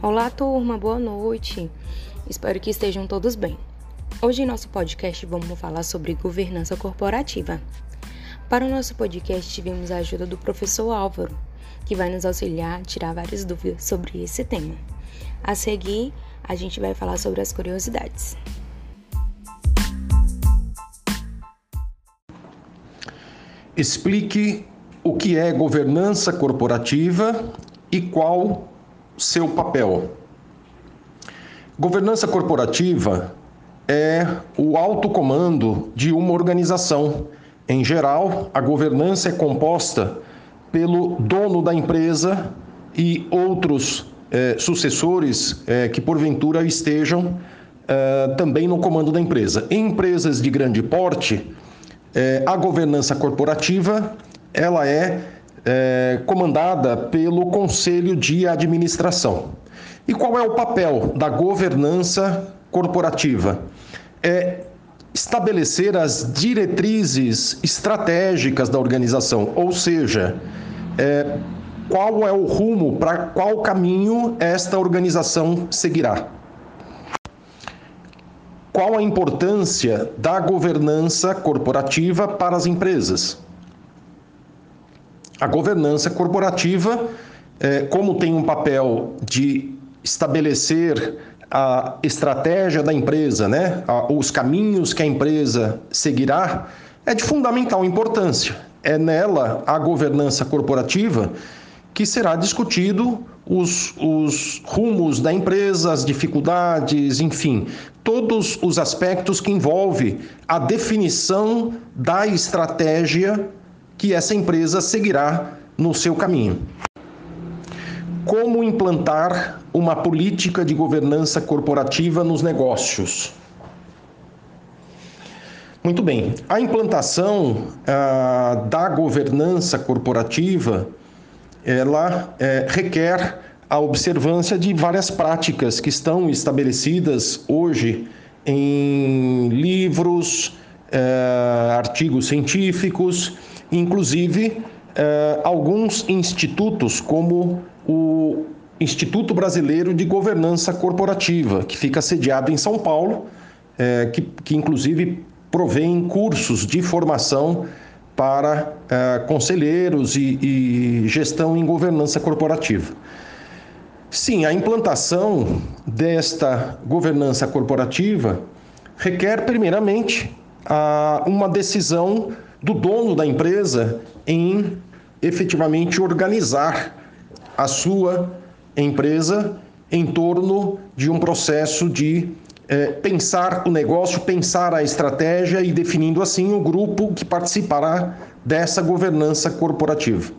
Olá, turma, boa noite. Espero que estejam todos bem. Hoje, em nosso podcast, vamos falar sobre governança corporativa. Para o nosso podcast, tivemos a ajuda do professor Álvaro, que vai nos auxiliar a tirar várias dúvidas sobre esse tema. A seguir, a gente vai falar sobre as curiosidades. Explique o que é governança corporativa e qual seu papel. Governança corporativa é o alto comando de uma organização. Em geral, a governança é composta pelo dono da empresa e outros eh, sucessores eh, que porventura estejam eh, também no comando da empresa. Em empresas de grande porte, a governança corporativa ela é é, comandada pelo Conselho de Administração. E qual é o papel da governança corporativa? É estabelecer as diretrizes estratégicas da organização, ou seja, é, qual é o rumo, para qual caminho esta organização seguirá. Qual a importância da governança corporativa para as empresas? A governança corporativa, é, como tem um papel de estabelecer a estratégia da empresa, né, os caminhos que a empresa seguirá, é de fundamental importância. É nela a governança corporativa que será discutido os, os rumos da empresa, as dificuldades, enfim, todos os aspectos que envolvem a definição da estratégia que essa empresa seguirá no seu caminho. Como implantar uma política de governança corporativa nos negócios? Muito bem, a implantação ah, da governança corporativa ela é, requer a observância de várias práticas que estão estabelecidas hoje em livros, eh, artigos científicos Inclusive, eh, alguns institutos, como o Instituto Brasileiro de Governança Corporativa, que fica sediado em São Paulo, eh, que, que inclusive provém cursos de formação para eh, conselheiros e, e gestão em governança corporativa. Sim, a implantação desta governança corporativa requer, primeiramente, uma decisão do dono da empresa em efetivamente organizar a sua empresa em torno de um processo de é, pensar o negócio, pensar a estratégia e definindo assim o grupo que participará dessa governança corporativa.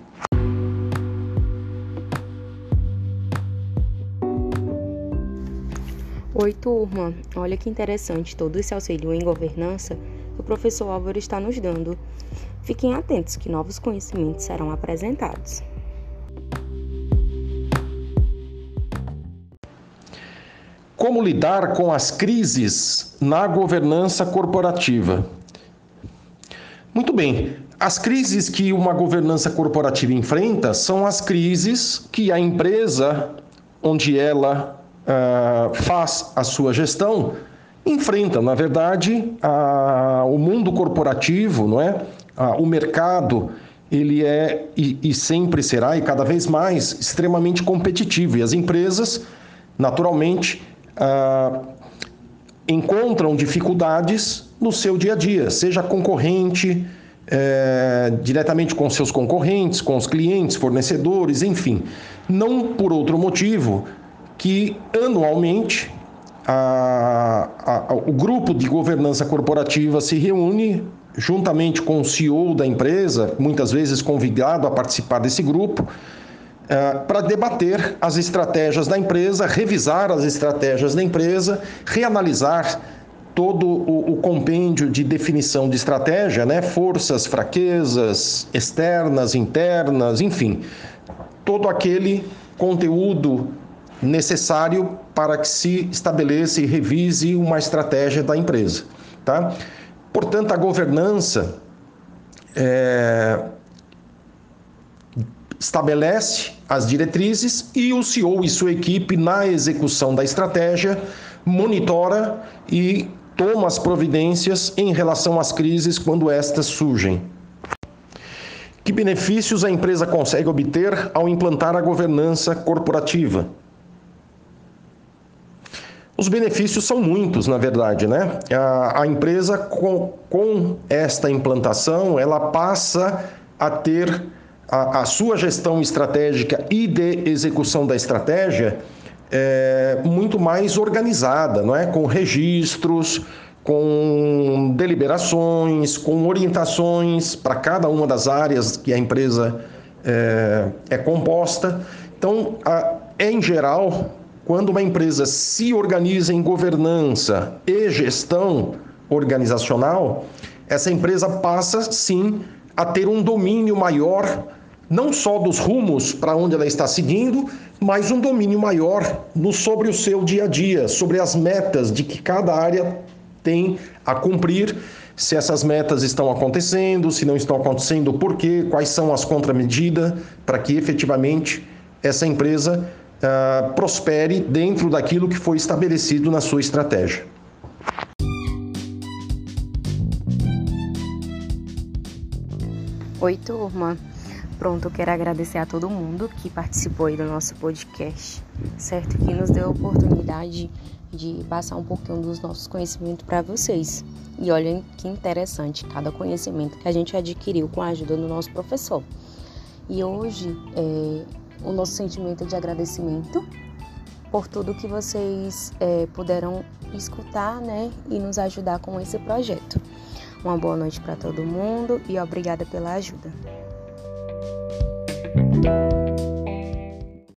Oi, turma! Olha que interessante todo esse auxílio em governança que o professor Álvaro está nos dando. Fiquem atentos que novos conhecimentos serão apresentados. Como lidar com as crises na governança corporativa? Muito bem, as crises que uma governança corporativa enfrenta são as crises que a empresa onde ela uh, faz a sua gestão enfrenta, na verdade, o mundo corporativo, não é? A, o mercado, ele é e, e, sempre será e cada vez mais extremamente competitivo. E as empresas, naturalmente, ah, encontram dificuldades no seu dia a dia, seja concorrente, é, diretamente com seus concorrentes, com os clientes, fornecedores, enfim, não por outro motivo que anualmente a, a, o grupo de governança corporativa se reúne juntamente com o CEO da empresa, muitas vezes convidado a participar desse grupo, é, para debater as estratégias da empresa, revisar as estratégias da empresa, reanalisar todo o, o, compêndio de definição de estratégia, né? forças, fraquezas externas, internas, enfim, todo aquele conteúdo necessário para que se estabeleça e revise uma estratégia da empresa. Tá? Portanto, a governança é, estabelece as diretrizes e o CEO e sua equipe, na execução da estratégia, monitora e toma as providências em relação às crises quando estas surgem. Que benefícios a empresa consegue obter ao implantar a governança corporativa? Os benefícios são muitos, na verdade, né? A, a empresa, com, com, esta implantação, ela passa a ter a, a sua gestão estratégica e de execução da estratégia é, muito mais organizada, não é? Com registros, com deliberações, com orientações para cada uma das áreas que a empresa é, é composta. Então, a, em geral, quando uma empresa se organiza em governança e gestão organizacional, essa empresa passa sim a ter um domínio maior, não só dos rumos para onde ela está seguindo, mas um domínio maior no, sobre o seu dia a dia, sobre as metas de que cada área tem a cumprir, se essas metas estão acontecendo, se não estão acontecendo, por quê, quais são as contramedidas para que efetivamente essa empresa uh, prospere dentro daquilo que foi estabelecido na sua estratégia. Oi, turma. Pronto, eu quero agradecer a todo mundo que participou aí do nosso podcast, certo? Que nos deu a oportunidade de passar um pouquinho dos nossos conhecimentos para vocês. E olhem que interessante cada conhecimento que a gente adquiriu com a ajuda do nosso professor. E hoje é, o nosso sentimento de agradecimento por tudo que vocês é, puderam escutar, né, e nos ajudar com esse projeto. Uma boa noite para todo mundo e obrigada pela ajuda.